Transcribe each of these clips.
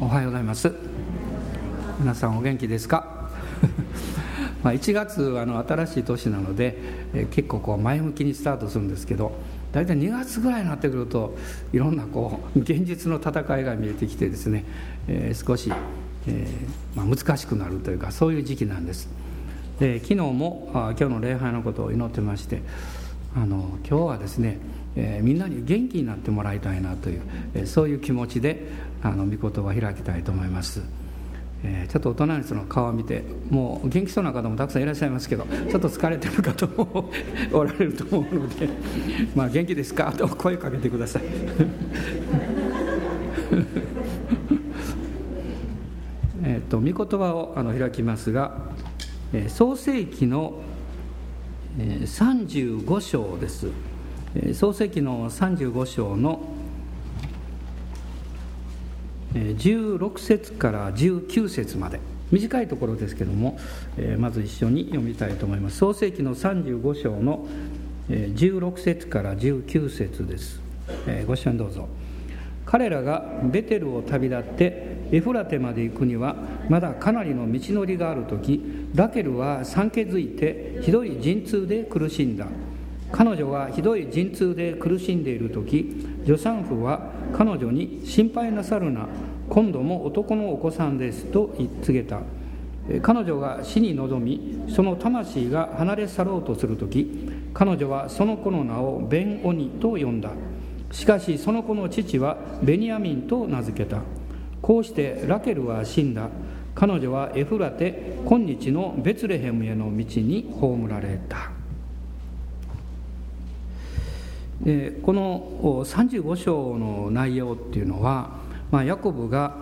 おはようございます。皆さんお元気ですか？まあ1月あの新しい年なので、え、結構こう前向きにスタートするんですけど大体2月ぐらいになってくるといろんなこう現実の戦いが見えてきてですね、えー、少し、えー、まあ、難しくなるというかそういう時期なんです。で昨日もあ今日の礼拝のことを祈ってましてあの今日はですね、えー、みんなに元気になってもらいたいなという、えー、そういう気持ちであの御言葉を開きたいと思います、えー、ちょっと大人の人の顔を見てもう元気そうな方もたくさんいらっしゃいますけどちょっと疲れてる方もおられると思うので「まあ元気ですか?」と声かけてください。えっと御言葉をあの開きますがえ創世紀の35章です。創世紀の35章の16節から19節まで。短いところですけどもまず一緒に読みたいと思います。創世紀の35章の16節から19節です。ご一緒にどうぞ。彼らがベテルを旅立ってエフラテまで行くにはまだかなりの道のりがある時ラケルは産気づいてひどい陣痛で苦しんだ。彼女がひどい陣痛で苦しんでいる時助産婦は彼女に「心配なさるな今度も男のお子さんです」と言い告げた。彼女が死に臨みその魂が離れ去ろうとする時彼女はその子の名をベン・オニと呼んだ。しかしその子の父はベニヤミンと名付けた。こうしてラケルは死んだ。彼女はエフラテ今日のベツレヘムへの道に葬られた。でこの35章の内容っていうのは、まあ、ヤコブが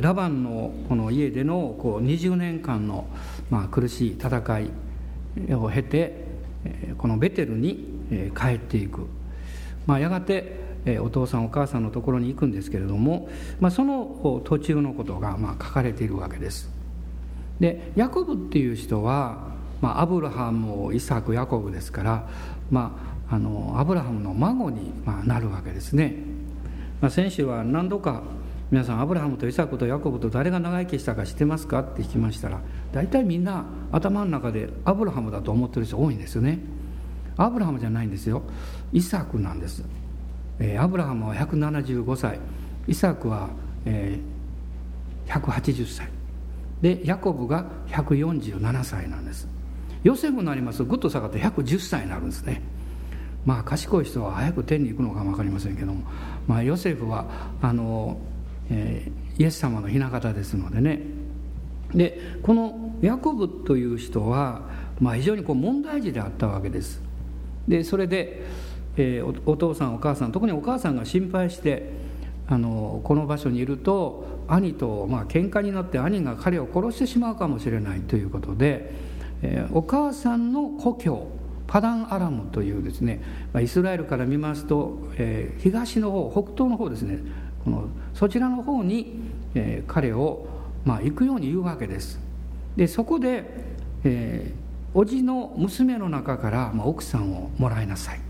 ラバンのこの家でのこう20年間の、まあ、苦しい戦いを経てこのベテルに帰っていく、まあ、やがてお父さんお母さんのところに行くんですけれども、まあ、その途中のことがまあ書かれているわけです。でヤコブっていう人は、まあ、アブラハムイサクヤコブですから、まあ、あのアブラハムの孫にまなるわけですね、まあ、先週は何度か皆さんアブラハムとイサクとヤコブと誰が長生きしたか知ってますかって聞きましたら大体みんな頭の中でアブラハムだと思ってる人多いんですよね。アブラハムじゃないんですよ。イサクなんです。えアブラハムは175歳。イサクは、えー、180歳。でヤコブが147歳なんです。ヨセフになりますとぐっと下がって110歳になるんですね。まあ賢い人は早く天に行くのかも分かりませんけども、まあ、ヨセフはあの、えー、イエス様の雛形ですのでね。でこのヤコブという人は、まあ、非常にこう問題児であったわけです。でそれでえー、お父さんお母さん特にお母さんが心配してあのこの場所にいると兄とまあ喧嘩になって兄が彼を殺してしまうかもしれないということで、えー、お母さんの故郷パダンアラムというですね、ま、イスラエルから見ますと、え、東の方北東の方ですねこのそちらの方に、え、彼を、ま、行くように言うわけです。でそこで、えー、叔父の娘の中から、ま、奥さんをもらいなさい。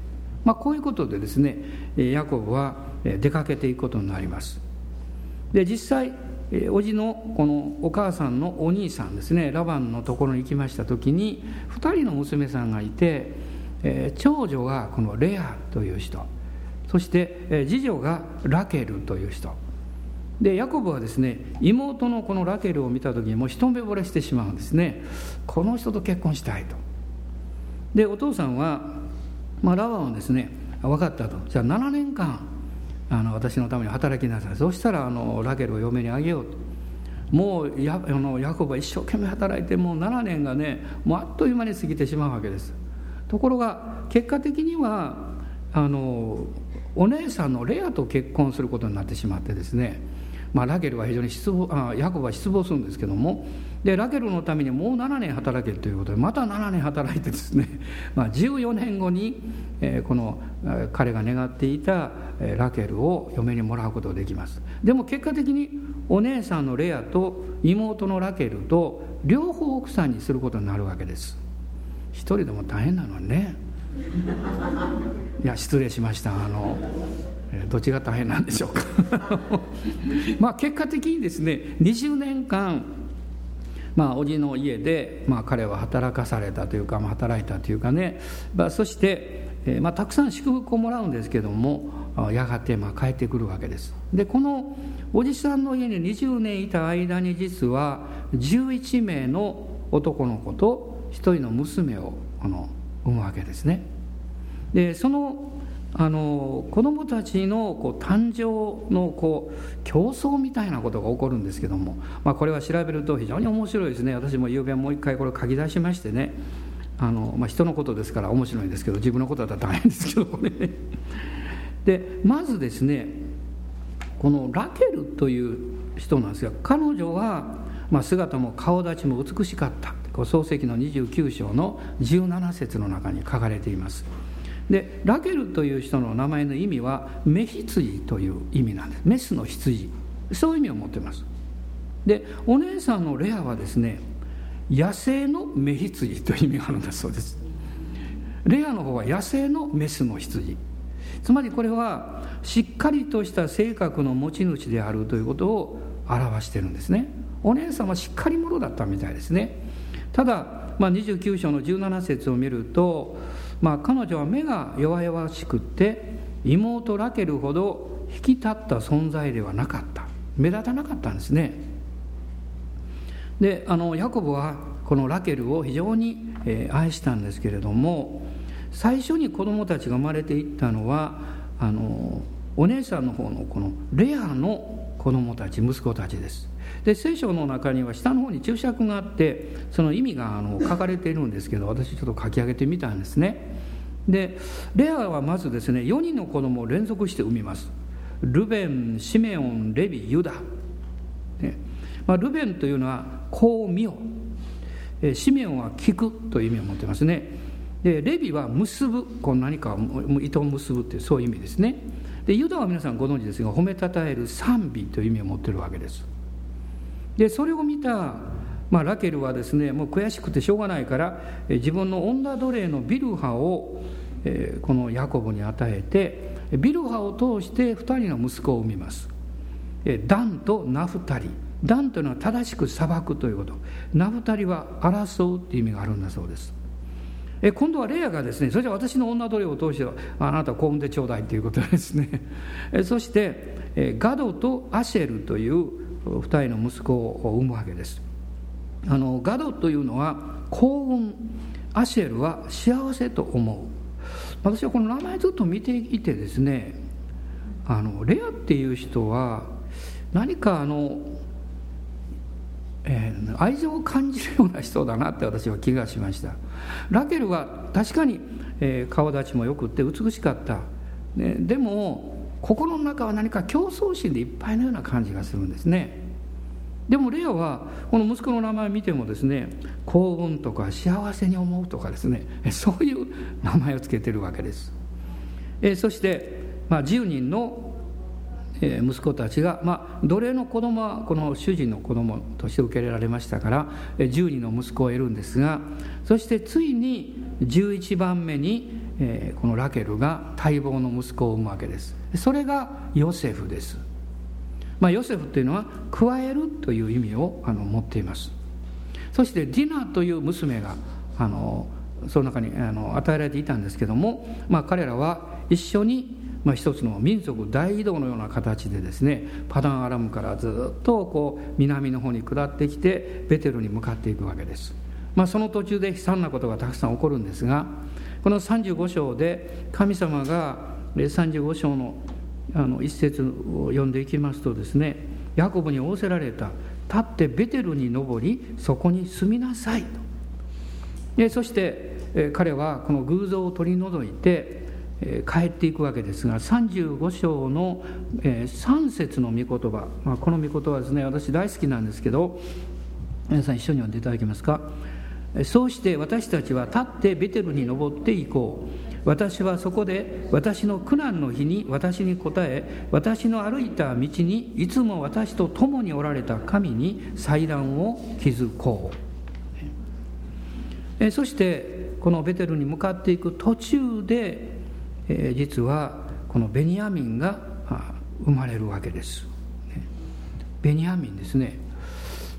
まあ、こういうことでですねヤコブは出かけていくことになります。で実際叔父のこのお母さんのお兄さんですねラバンのところに行きました時に2人の娘さんがいて長女がこのレアという人そして次女がラケルという人。でヤコブはですね妹のこのラケルを見た時にもう一目惚れしてしまうんですね。この人と結婚したいと。でお父さんはまあ、ラバンはですね分かったと。じゃあ7年間あの私のために働きなさい。そうしたらあのラケルを嫁にあげようと。もうやあのヤコブは一生懸命働いてもう7年がねもうあっという間に過ぎてしまうわけです。ところが結果的にはあのお姉さんのレアと結婚することになってしまってですね。まあ、ラケルは非常に失望あヤコブは失望するんですけどもでラケルのためにもう7年働けということでまた7年働いてですね、まあ、14年後に、えー、この彼が願っていたラケルを嫁にもらうことができます。でも結果的にお姉さんのレアと妹のラケルと両方奥さんにすることになるわけです。一人でも大変なのにね。いや失礼しました。あのどっちが大変なんでしょうか。まあ結果的にですね20年間まあ、叔父の家で、まあ、彼は働かされたというか、まあ、働いたというかね、まあ、そして、えまあ、たくさん祝福をもらうんですけどもやがてまあ帰ってくるわけです。でこのおじさんの家に20年いた間に実は11名の男の子と1人の娘をこの産むわけですね。でそのあの子供たちのこう誕生のこう競争みたいなことが起こるんですけども、まあ、これは調べると非常に面白いですね。私も昨べもう一回これ書き出しましてね。あの、まあ、人のことですから面白いんですけど自分のことだったら大変ですけどこれ。ねでまずですねこのラケルという人なんですが彼女は、まあ、姿も顔立ちも美しかった。創世記の29章の17節の中に書かれています。でラケルという人の名前の意味はメ羊という意味なんです。メスの羊。そういう意味を持ってます。でお姉さんのレアはですね野生のメ羊という意味があるんだそうです。レアの方は野生のメスの羊。つまりこれはしっかりとした性格の持ち主であるということを表してるんですね。お姉さんはしっかり者だったみたいですね。ただ、まあ、29章の17節を見るとまあ、彼女は目が弱々しくって妹ラケルほど引き立った存在ではなかった。目立たなかったんですね。であのヤコブはこのラケルを非常に、え、愛したんですけれども最初に子供たちが生まれていったのはあのお姉さんの方のこのレアの子供たち息子たちです。で聖書の中には下の方に注釈があってその意味があの書かれているんですけど私ちょっと書き上げてみたんですね。でレアはまずですね4人の子供を連続して産みます。ルベンシメオンレビユダ、ね。まあ、ルベンというのはこう見よ。シメオンは聞くという意味を持ってますね。でレビは結ぶ。こう何か糸を結ぶっていうそういう意味ですね。でユダは皆さんご存知ですが褒めたたえる賛美という意味を持ってるわけです。でそれを見た、まあ、ラケルはですねもう悔しくてしょうがないから自分の女奴隷のビルハを、えー、このヤコブに与えてビルハを通して2人の息子を産みます。ダンとナフタリ。ダンというのは正しく裁くということ。ナフタリは争うという意味があるんだそうです。今度はレアがですねそれじゃ私の女奴隷を通してあなたを産んでちょうだいということですね。そしてガドとアシェルという2人の息子を産むわけです。あのガドというのは幸運アシェルは幸せと思う。私はこの名前ずっと見ていてですねあのレアっていう人は何かあの、えー、愛情を感じるような人だなって私は気がしました。ラケルは確かに、えー、顔立ちもよくって美しかった、ね、でも心の中は何か競争心でいっぱいのような感じがするんですね。でもレオはこの息子の名前見てもですね幸運とか幸せに思うとかですね そういう名前を付けてるわけです。えそして、まあ、10人の息子たちが、まあ、奴隷の子供はこの主人の子供として受け入れられましたから10人の息子を得るんですがそしてついに11番目にえー、このラケルが待望の息子を産むわけです。それがヨセフです、まあ、ヨセフというのは加えるという意味をあの持っています。そしてディナという娘があのその中にあの与えられていたんですけども、まあ、彼らは一緒に、まあ、一つの民族大移動のような形でですねパダンアラムからずっとこう南の方に下ってきてベテルに向かっていくわけです、まあ、その途中で悲惨なことがたくさん起こるんですがこの35章で神様が35章のあの一節を読んでいきますとですねヤコブに仰せられた「立ってベテルに登りそこに住みなさい」と。でそして彼はこの偶像を取り除いて帰っていくわけですが35章の3節の御言葉、まあ、この御言葉はですね私大好きなんですけど皆さん一緒に読んでいただけますか？そうして私たちは立ってベテルに登っていこう。私はそこで私の苦難の日に私に答え私の歩いた道にいつも私と共におられた神に祭壇を築こう。そしてこのベテルに向かっていく途中でえ実はこのベニヤミンが生まれるわけです、ベニヤミンですね。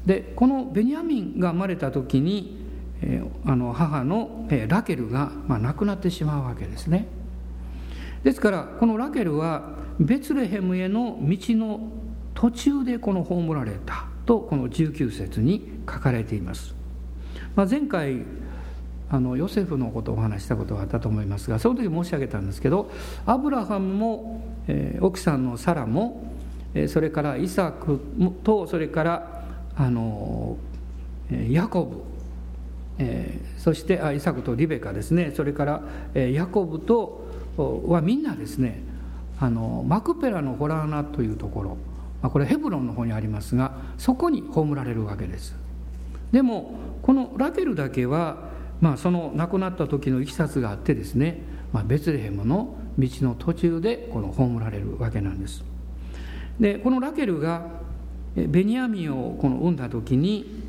でこのベニヤミンが生まれた時に、え、あの母の、え、ラケルが、ま、亡くなってしまうわけですね。ですからこのラケルはベツレヘムへの道の途中でこの葬られたとこの19節に書かれています、まあ、前回あのヨセフのことをお話したことがあったと思いますがその時申し上げたんですけどアブラハムも、えー、奥さんのサラも、えー、それからイサクとそれからあのヤコブ、えー、そしてイサクとリベカですね。それから、えー、ヤコブとはみんなですねあのマクペラのホラーナというところ、まあ、これヘブロンの方にありますがそこに葬られるわけです。でもこのラケルだけはまあ、その亡くなった時のいきさつがあってですね、まあ、ベツレヘムの道の途中でこの葬られるわけなんです。でこのラケルがベニヤミンをこの産んだ時に、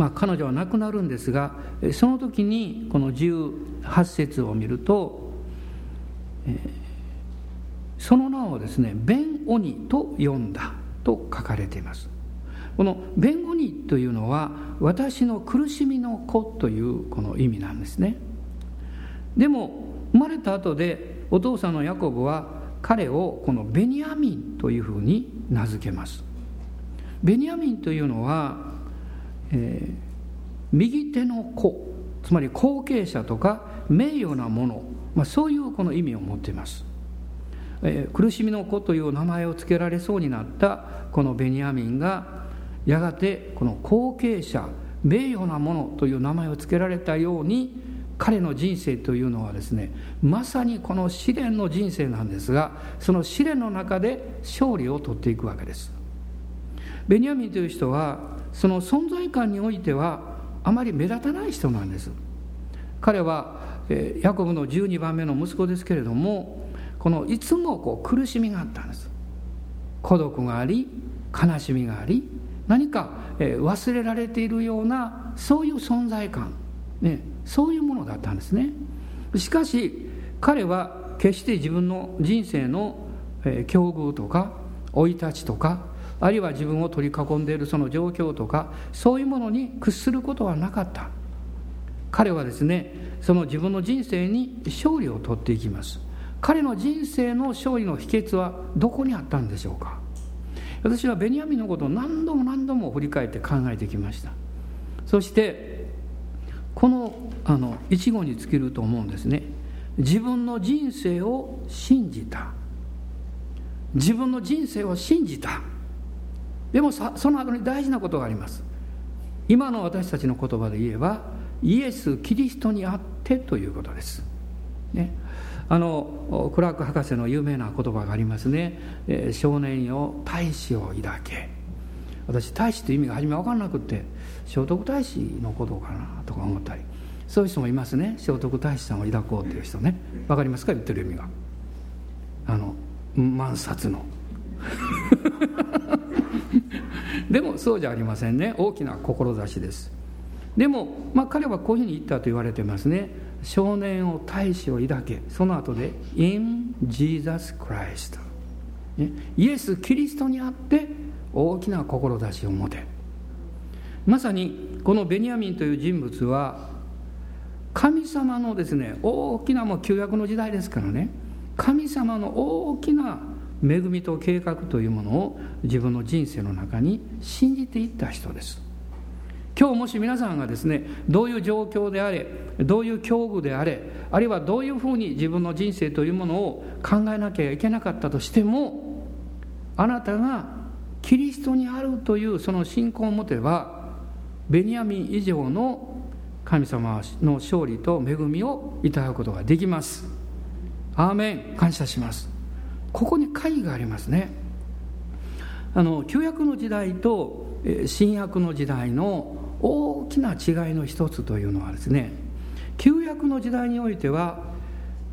まあ、彼女は亡くなるんですがその時にこの18節を見ると、えー、その名をですねベン・オニと呼んだと書かれています。この弁護人というのは私の苦しみの子というこの意味なんですね。でも生まれた後でお父さんのヤコブは彼をこのベニヤミンというふうに名付けます。ベニヤミンというのは、えー、右手の子つまり後継者とか名誉なもの、まあ、そういうこの意味を持っています、えー、苦しみの子という名前を付けられそうになったこのベニヤミンがやがてこの後継者名誉なものという名前を付けられたように彼の人生というのはですねまさにこの試練の人生なんですがその試練の中で勝利を取っていくわけです。ベニヤミンという人はその存在感においてはあまり目立たない人なんです。彼はヤコブの12番目の息子ですけれどもこのいつもこう苦しみがあったんです。孤独があり悲しみがあり何か、忘れられているようなそういう存在感、ね、そういうものだったんですね。しかし彼は決して自分の人生の、境遇とか生い立ちとかあるいは自分を取り囲んでいるその状況とかそういうものに屈することはなかった。彼はですねその自分の人生に勝利を取っていきます。彼の人生の勝利の秘訣はどこにあったんでしょうか。私はベニヤミンのことを何度も何度も振り返って考えてきました。そしてこのあの一語に尽きると思うんですね。自分の人生を信じた。自分の人生を信じた。でもその後に大事なことがあります。今の私たちの言葉で言えばイエス・キリストにあってということです、ね、あのクラーク博士の有名な言葉がありますね「えー、少年よ大使を抱け」私大使って意味が初め分からなくって聖徳太子のことかなとか思ったり。そういう人もいますね。聖徳太子さんを抱こうっていう人ね。分かりますか？言ってる意味が。あの万冊の。でもそうじゃありませんね。大きな志です。でも、まあ、彼はこういうふうに言ったと言われてますね。少年を大使を抱け。その後で In Jesus Christ、ね、イエス・キリストにあって大きな志を持て。まさにこのベニヤミンという人物は神様のですね大きなもう旧約の時代ですからね。神様の大きな恵みと計画というものを自分の人生の中に信じていった人です。今日もし皆さんがですねどういう状況であれどういう境遇であれあるいはどういうふうに自分の人生というものを考えなきゃいけなかったとしてもあなたがキリストにあるというその信仰を持てばベニヤミン以上の神様の勝利と恵みをいただくことができます。アーメン。感謝します。ここに会がありますね。あの旧約の時代と新約の時代の大きな違いの一つというのはですね旧約の時代においては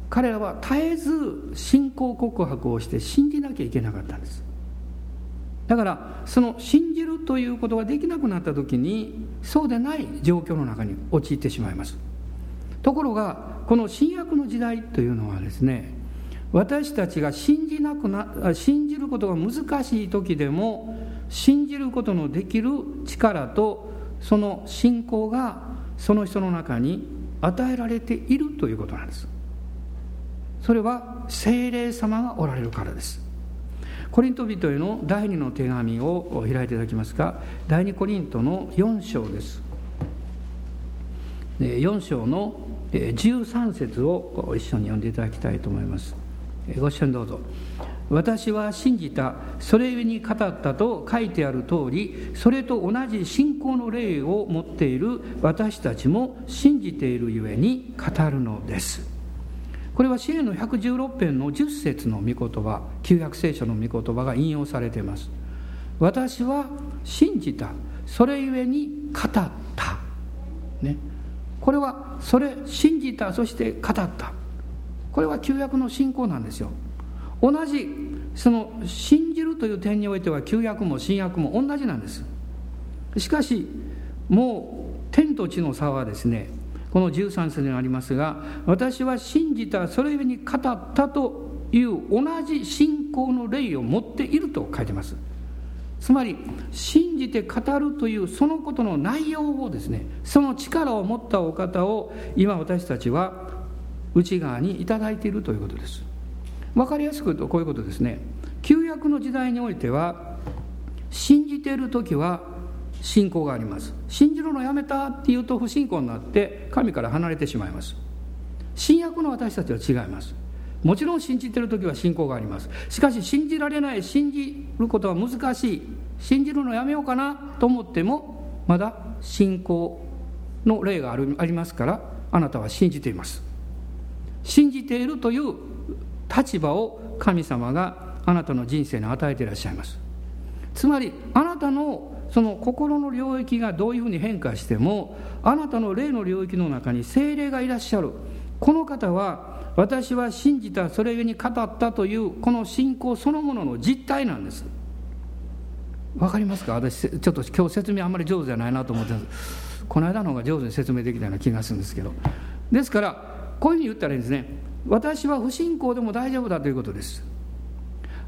彼らは絶えず信仰告白をして信じなきゃいけなかったんです。だからその信じるということができなくなった時にそうでない状況の中に陥ってしまいます。ところがこの新約の時代というのはですね私たちが信じなくな信じることが難しい時でも信じることのできる力とその信仰がその人の中に与えられているということなんです。それは精霊様がおられるからです。コリント人への第二の手紙を開いていただきますが第二コリントの4章です。4章の13節を一緒に読んでいただきたいと思います。ご一緒にどうぞ。私は信じたそれゆえに語ったと書いてある通りそれと同じ信仰の霊を持っている私たちも信じているゆえに語るのです。これは支援の116編の10節の御言葉旧約聖書の御言葉が引用されています。私は信じたそれゆえに語った。ね。これはそれ信じたそして語った。これは旧約の信仰なんですよ。同じその信じるという点においては旧約も新約も同じなんです。しかしもう天と地の差はですねこの13節にありますが私は信じたそれゆえに語ったという同じ信仰の霊を持っていると書いてます。つまり信じて語るというそのことの内容をですねその力を持ったお方を今私たちは内側に頂いているということです。分かりやすく言うとこういうことですね。旧約の時代においては信じている時は信仰があります。信じるのやめたっていうと不信仰になって神から離れてしまいます。新約の私たちは違います。もちろん信じてる時は信仰があります。しかし信じられない信じることは難しい。信じるのやめようかなと思ってもまだ信仰の例があるありますからあなたは信じています。信じているという立場を神様があなたの人生に与えていらっしゃいます。つまりあなたのその心の領域がどういうふうに変化してもあなたの霊の領域の中に精霊がいらっしゃる。この方は私は信じたそれゆえに語ったというこの信仰そのものの実態なんです。わかりますか？私ちょっと今日説明あんまり上手じゃないなと思ってます。この間の方が上手に説明できたような気がするんですけど。ですからこういうふうに言ったらいいんですね。私は不信仰でも大丈夫だということです。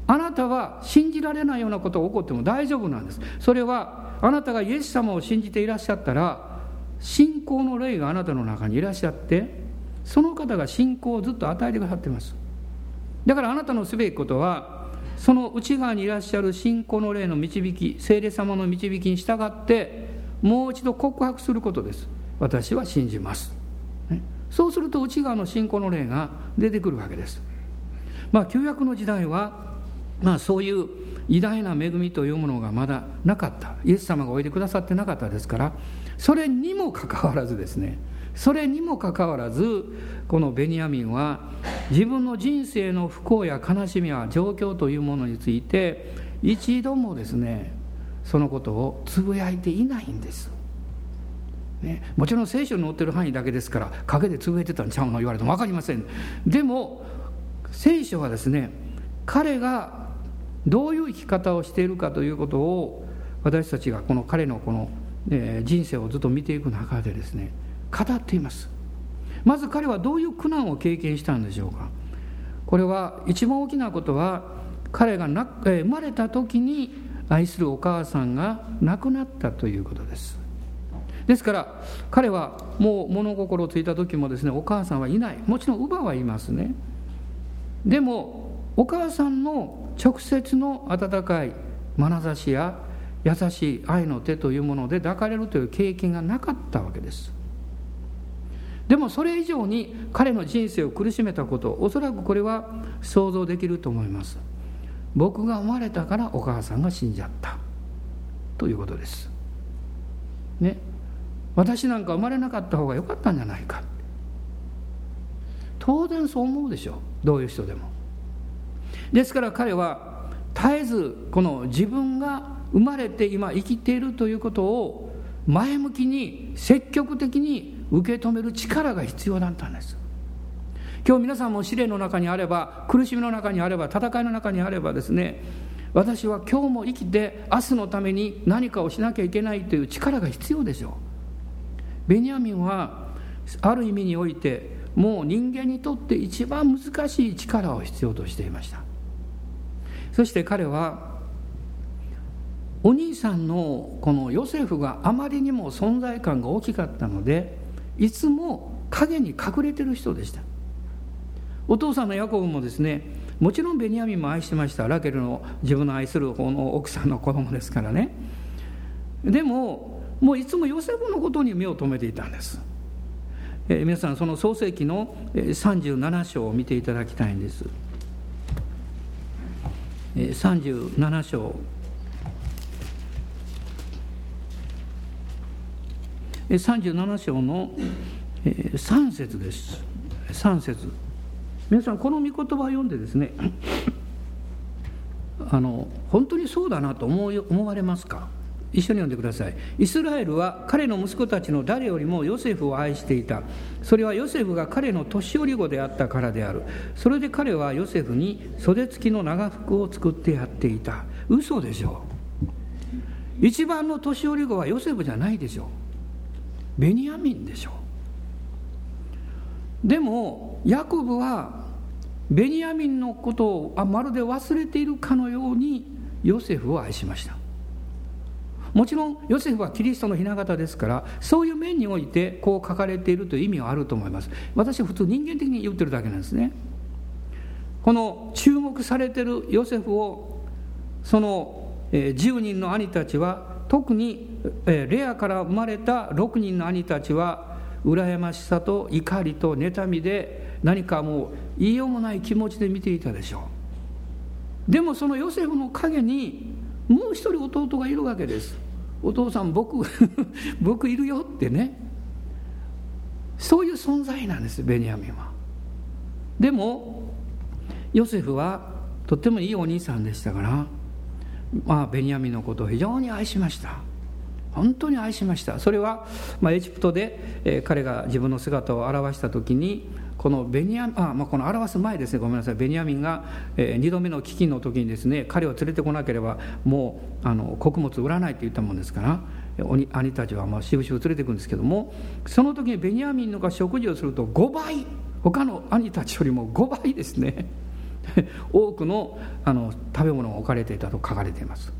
あなたは信じられないようなことが起こっても大丈夫なんです。それはあなたがイエス様を信じていらっしゃったら信仰の霊があなたの中にいらっしゃってその方が信仰をずっと与えてくださってます。だからあなたのすべきことはその内側にいらっしゃる信仰の霊の導き聖霊様の導きに従ってもう一度告白することです。私は信じます、そうすると内側の信仰の霊が出てくるわけです。まあ旧約の時代はまあそういう偉大な恵みというものがまだなかった。イエス様がおいでくださってなかったですからそれにもかかわらずですねそれにもかかわらずこのベニヤミンは自分の人生の不幸や悲しみや状況というものについて一度もですねそのことをつぶやいていないんです、ね、もちろん聖書に載ってる範囲だけですから陰でつぶやいてたんちゃうの言われても分かりません。でも聖書はですね彼がどういう生き方をしているかということを私たちがこの彼のこの、人生をずっと見ていく中でですね語っています。まず彼はどういう苦難を経験したんでしょうか。これは一番大きなことは彼が、生まれた時に愛するお母さんが亡くなったということです。ですから彼はもう物心ついた時もですねお母さんはいない。もちろん乳母はいますね。でもお母さんの直接の温かい眼差しや優しい愛の手というもので抱かれるという経験がなかったわけです。でもそれ以上に彼の人生を苦しめたことおそらくこれは想像できると思います。僕が生まれたからお母さんが死んじゃった。ということです。ね。私なんか生まれなかった方が良かったんじゃないか。当然そう思うでしょう。どういう人でも。ですから彼は絶えずこの自分が生まれて今生きているということを前向きに積極的に受け止める力が必要だったんです。今日皆さんも試練の中にあれば苦しみの中にあれば戦いの中にあればですね私は今日も生きて明日のために何かをしなきゃいけないという力が必要でしょう。ベニヤミンはある意味においてもう人間にとって一番難しい力を必要としていました。そして彼はお兄さんのこのヨセフがあまりにも存在感が大きかったのでいつも影に隠れてる人でした。お父さんのヤコブもですねもちろんベニヤミンも愛してました。ラケルの自分の愛する方の奥さんの子供ですからね。でももういつもヨセフのことに目を留めていたんです、えー、皆さんその創世記の37章を見ていただきたいんです。37章。37章の3節です。3節。皆さんこの御言葉を読んでですねあの本当にそうだなと思思われますか？一緒に読んでください。イスラエルは彼の息子たちの誰よりもヨセフを愛していた。それはヨセフが彼の年寄り子であったからである。それで彼はヨセフに袖付きの長服を作ってやっていた。嘘でしょ。一番の年寄り子はヨセフじゃないでしょ。ベニヤミンでしょ。でもヤコブはベニヤミンのことをあまるで忘れているかのようにヨセフを愛しました。もちろんヨセフはキリストの雛形ですからそういう面においてこう書かれているという意味はあると思います。私は普通人間的に言ってるだけなんですね。この注目されてるヨセフをその10人の兄たちは特にレアから生まれた6人の兄たちは羨ましさと怒りと妬みで何かもう言いようもない気持ちで見ていたでしょう。でもそのヨセフの陰にもう一人弟がいるわけです。お父さん僕 僕いるよってね。そういう存在なんですベニヤミンは。でもヨセフはとってもいいお兄さんでしたからまあベニヤミンのことを非常に愛しました。本当に愛しました。それは、まあ、エジプトで、えー、彼が自分の姿を現した時にこのベニヤあ、まあ、この表す前ですね。ごめんなさい。ベニヤミンが、えー、2度目の飢饉の時にですね彼を連れてこなければもうあの穀物売らないって言ったもんですから兄たちはまあしぶしぶ連れていくんですけどもその時にベニヤミンのが食事をすると5倍他の兄たちよりも5倍ですね。多くのあの食べ物が置かれていたと書かれています。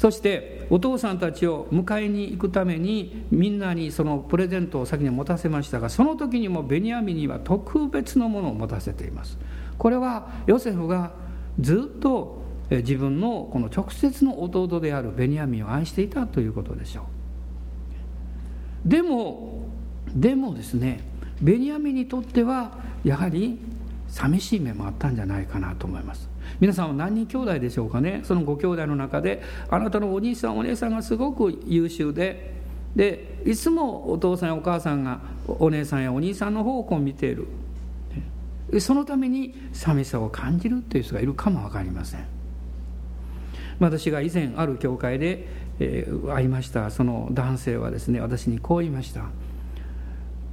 そしてお父さんたちを迎えに行くためにみんなにそのプレゼントを先に持たせましたがその時にもベニヤミンには特別のものを持たせています。これはヨセフがずっと自分のこの直接の弟であるベニヤミンを愛していたということでしょう。でもでもですねベニヤミンにとってはやはり寂しい面もあったんじゃないかなと思います。皆さんは何人兄弟でしょうかね？そのご兄弟の中であなたのお兄さんお姉さんがすごく優秀ででいつもお父さんやお母さんがお姉さんやお兄さんの方を見ている。そのために寂しさを感じるという人がいるかも分かりません。私が以前ある教会で、え、会いました。その男性はですね私にこう言いました。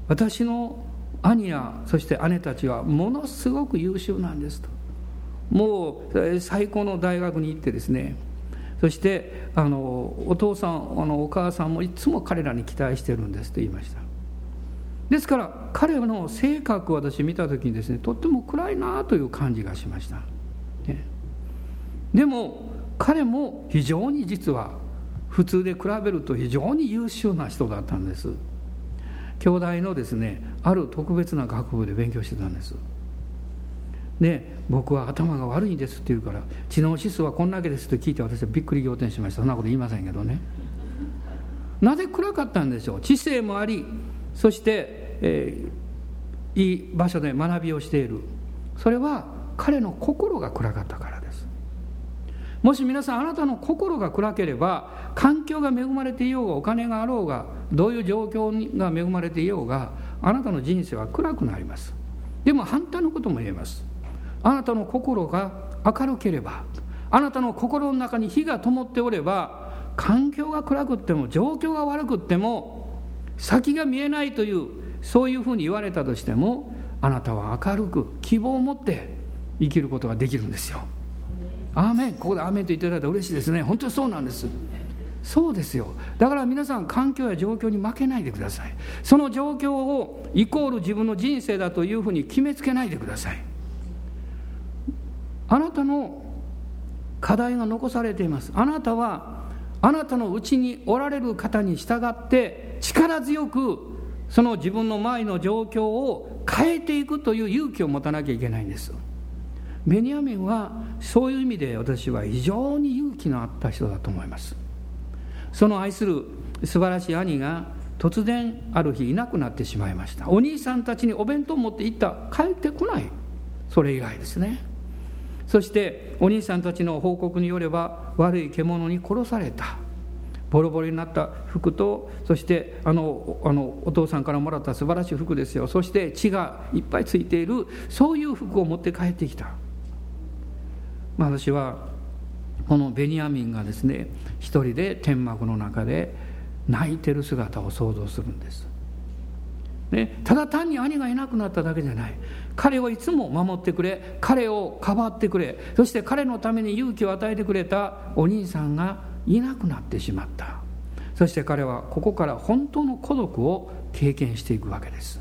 私の兄やそして姉たちはものすごく優秀なんですと。もう最高の大学に行ってですねそしてあのお父さんあのお母さんもいつも彼らに期待してるんですと言いました。ですから彼の性格を私見た時にですねとっても暗いなという感じがしました、ね、でも彼も非常に実は普通で比べると非常に優秀な人だったんです。兄弟のですねある特別な学部で勉強してたんです。で僕は頭が悪いんですって言うから知能指数はこんだけですと聞いて私はびっくり仰天しました。そんなこと言いませんけどね。なぜ暗かったんでしょう？知性もありそして、えー、いい場所で学びをしている。それは彼の心が暗かったからです。もし皆さんあなたの心が暗ければ環境が恵まれていようがお金があろうがどういう状況が恵まれていようがあなたの人生は暗くなります。でも反対のことも言えます。あなたの心が明るければあなたの心の中に火が灯っておれば環境が暗くっても状況が悪くっても先が見えないというそういうふうに言われたとしてもあなたは明るく希望を持って生きることができるんですよ。アーメン。ここでアーメンと言っていただいたら嬉しいですね。本当にそうなんです。そうですよ。だから皆さん環境や状況に負けないでください。その状況をイコール自分の人生だというふうに決めつけないでください。あなたの課題が残されています。あなたはあなたのうちにおられる方に従って力強くその自分の前の状況を変えていくという勇気を持たなきゃいけないんです。ベニヤミンはそういう意味で私は非常に勇気のあった人だと思います。その愛する素晴らしい兄が突然ある日いなくなってしまいました。お兄さんたちにお弁当を持って行った。帰ってこない。それ以来ですね。そしてお兄さんたちの報告によれば悪い獣に殺された。ボロボロになった服とそしてあのあのお父さんからもらった素晴らしい服ですよ。そして血がいっぱいついているそういう服を持って帰ってきた、まあ、私はこのベニヤミンがですね一人で天幕の中で泣いてる姿を想像するんです、ね、ただ単に兄がいなくなっただけじゃない。彼をいつも守ってくれ彼をかばってくれそして彼のために勇気を与えてくれたお兄さんがいなくなってしまった。そして彼はここから本当の孤独を経験していくわけです。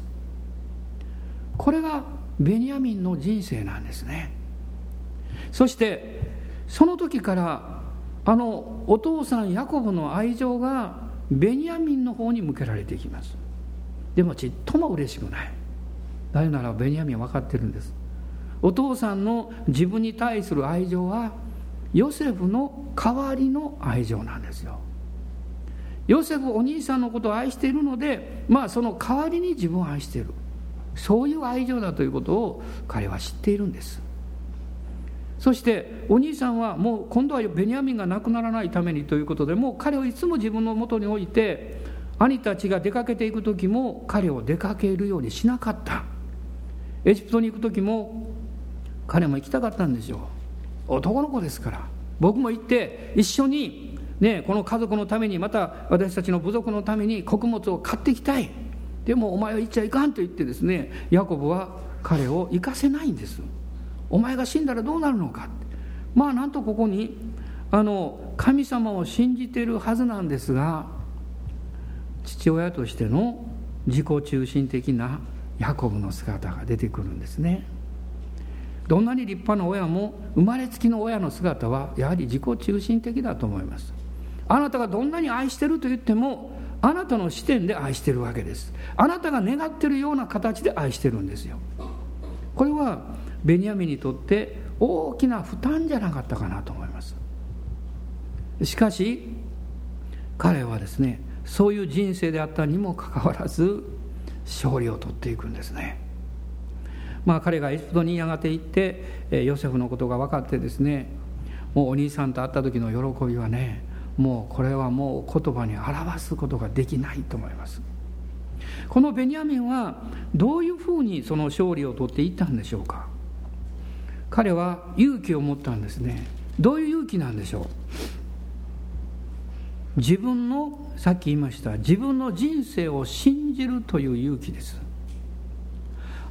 これがベニヤミンの人生なんですね。そしてその時からあのお父さんヤコブの愛情がベニヤミンの方に向けられていきます。でもちっとも嬉しくない。なぜならベニヤミンは分かってるんです。お父さんの自分に対する愛情はヨセフの代わりの愛情なんですよ。ヨセフお兄さんのことを愛しているのでまあその代わりに自分を愛している。そういう愛情だということを彼は知っているんです。そしてお兄さんはもう今度はベニヤミンが亡くならないためにということでもう彼をいつも自分のもとに置いて兄たちが出かけていく時も彼を出かけるようにしなかった。エジプトに行く時も彼も行きたかったんでしょう男の子ですから。僕も行って一緒に、ね、この家族のためにまた私たちの部族のために穀物を買っていきたい。でもお前は行っちゃいかんと言ってですねヤコブは彼を行かせないんです。お前が死んだらどうなるのかまあなんとここにあの神様を信じているはずなんですが父親としての自己中心的なヤコブの姿が出てくるんですね。どんなに立派な親も生まれつきの親の姿はやはり自己中心的だと思います。あなたがどんなに愛してると言ってもあなたの視点で愛してるわけです。あなたが願ってるような形で愛してるんですよ。これはベニヤミンにとって大きな負担じゃなかったかなと思います。しかし彼はですねそういう人生であったにもかかわらず勝利を取っていくんですね。まあ彼がエジプトにやがて行ってヨセフのことが分かってですねもうお兄さんと会った時の喜びはねもうこれはもう言葉に表すことができないと思います。このベニヤミンはどういうふうにその勝利を取っていったんでしょうか。彼は勇気を持ったんですね。どういう勇気なんでしょう。自分のさっき言いました自分の人生を信じるという勇気です。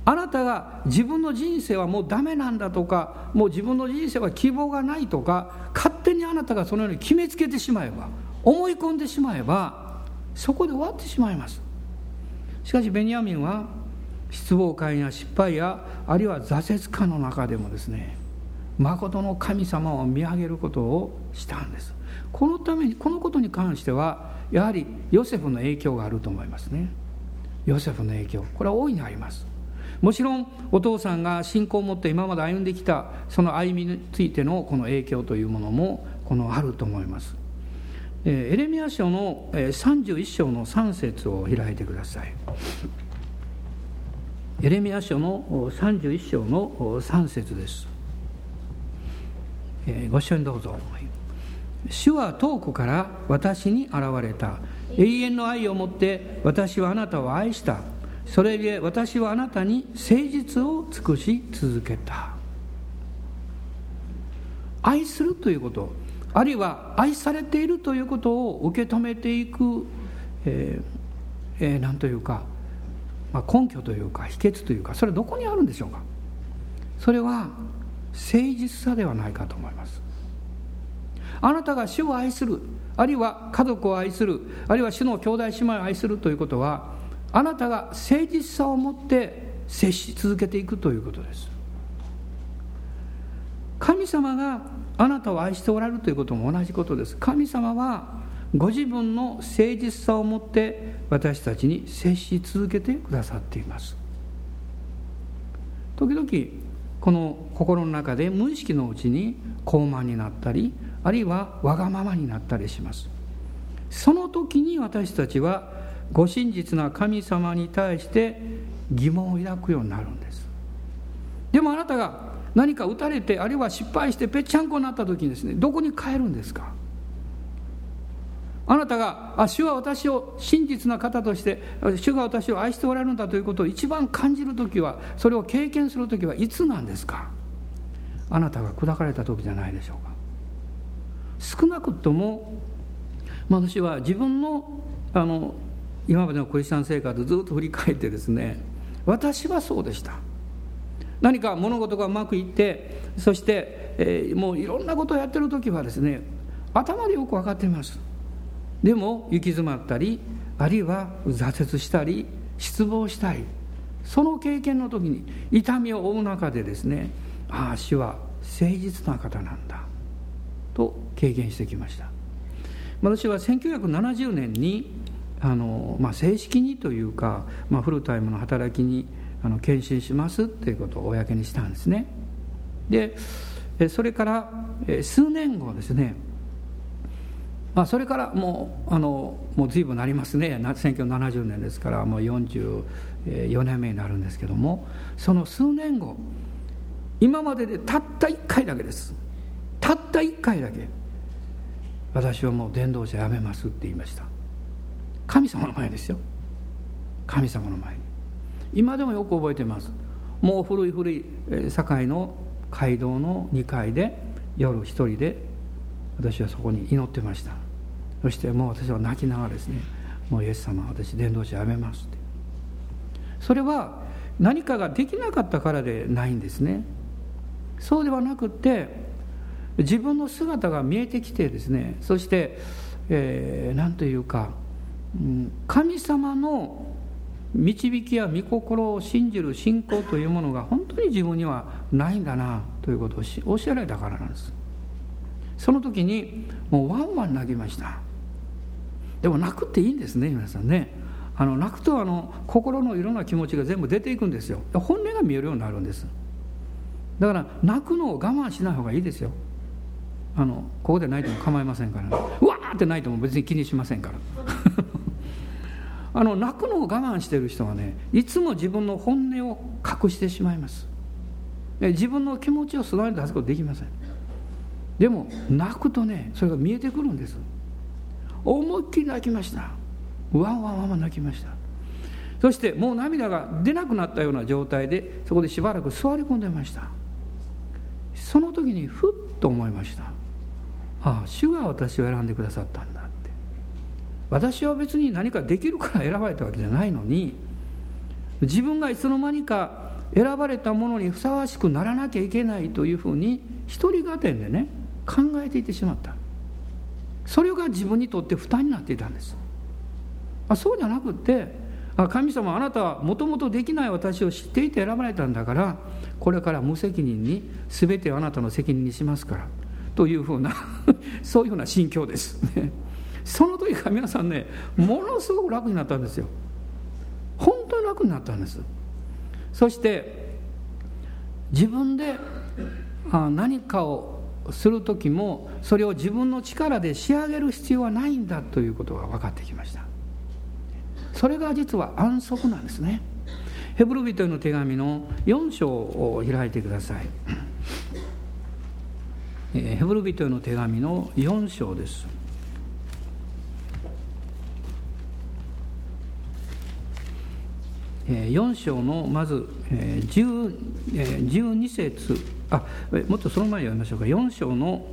あなたが自分の人生はもうダメなんだとかもう自分の人生は希望がないとか勝手にあなたがそのように決めつけてしまえば思い込んでしまえばそこで終わってしまいます。しかしベニヤミンは失望感や失敗やあるいは挫折感の中でもですね誠の神様を見上げることをしたんです。このためにこのことに関してはやはりヨセフの影響があると思いますね。ヨセフの影響。これは大いにあります。もちろんお父さんが信仰を持って今まで歩んできたその歩みについてのこの影響というものもこのあると思います。エレミア書の31章の3節を開いてください。エレミア書の31章の3節です。ご一緒にどうぞ。主は遠くから私に現れた。永遠の愛をもって私はあなたを愛した。それで私はあなたに誠実を尽くし続けた。愛するということあるいは愛されているということを受け止めていく、えーえー、というか、まあ、根拠というか秘訣というかそれはどこにあるんでしょうか。それは誠実さではないかと思います。あなたが主を愛するあるいは家族を愛するあるいは主の兄弟姉妹を愛するということはあなたが誠実さを持って接し続けていくということです。神様があなたを愛しておられるということも同じことです。神様はご自分の誠実さを持って私たちに接し続けてくださっています。時々この心の中で無意識のうちに高慢になったりあるいはわがままになったりします。その時に私たちはご真実な神様に対して疑問を抱くようになるんです。でもあなたが何か打たれてあるいは失敗してぺっちゃんこになった時にですねどこに帰るんですか？あなたがあ主は私を真実な方として主が私を愛しておられるんだということを一番感じる時はそれを経験する時はいつなんですか？あなたが砕かれた時じゃないでしょうか。少なくとも私は自分のあの今までのクリスチャン生活ずっと振り返ってですね私はそうでした。何か物事がうまくいってそして、えー、もういろんなことをやってる時はですね頭でよく分かっています。でも行き詰まったりあるいは挫折したり失望したりその経験の時に痛みを負う中でですねああ主は誠実な方なんだ。と経験してきました。私は1970年にあの、まあ、正式にというか、まあ、フルタイムの働きにあの献身しますっていうことを公にしたんですね。でそれから数年後ですね。まあ、それからもうあのもう随分なりますね。1970年ですからもう44年目になるんですけどもその数年後今まででたった1回だけです。たった1回だけ私はもう伝道者やめますって言いました。神様の前ですよ。神様の前に。今でもよく覚えてます。もう古い古い堺の街道の2階で夜一人で私はそこに祈ってました。そしてもう私は泣きながらですねもうイエス様私伝道者やめますって。それは何かができなかったからでないんですね。そうではなくって自分の姿が見えてきてですねそして何、えー、というか神様の導きや御心を信じる信仰というものが本当に自分にはないんだなということを教えられたからなんです。その時にもうワンワン泣きました。でも泣くっていいんですね皆さんね。あの泣くとあの心のいろんな気持ちが全部出ていくんですよ。本音が見えるようになるんです。だから泣くのを我慢しない方がいいですよ。あのここで泣いても構いませんから、ね、うわーって泣いても別に気にしませんから。あの泣くのを我慢してる人はねいつも自分の本音を隠してしまいます。自分の気持ちを素直に出すことできません。でも泣くとねそれが見えてくるんです。思いっきり泣きました。わんわんわんわん泣きました。そしてもう涙が出なくなったような状態でそこでしばらく座り込んでました。その時にふっと思いました。ああ主が私を選んでくださったんだって。私は別に何かできるから選ばれたわけじゃないのに自分がいつの間にか選ばれたものにふさわしくならなきゃいけないというふうに一人合点でね考えていってしまった。それが自分にとって負担になっていたんです。あそうじゃなくってあ神様あなたはもともとできない私を知っていて選ばれたんだからこれから無責任に全てあなたの責任にしますからというふうなそういうふうな心境です。その時から皆さんねものすごく楽になったんですよ。本当に楽になったんです。そして自分で何かをする時もそれを自分の力で仕上げる必要はないんだということが分かってきました。それが実は安息なんですね。ヘブル人への手紙の4章を開いてください。ヘブル人への手紙の4章です。4章のまず12節。あもっとその前に読みましょうか。4章の、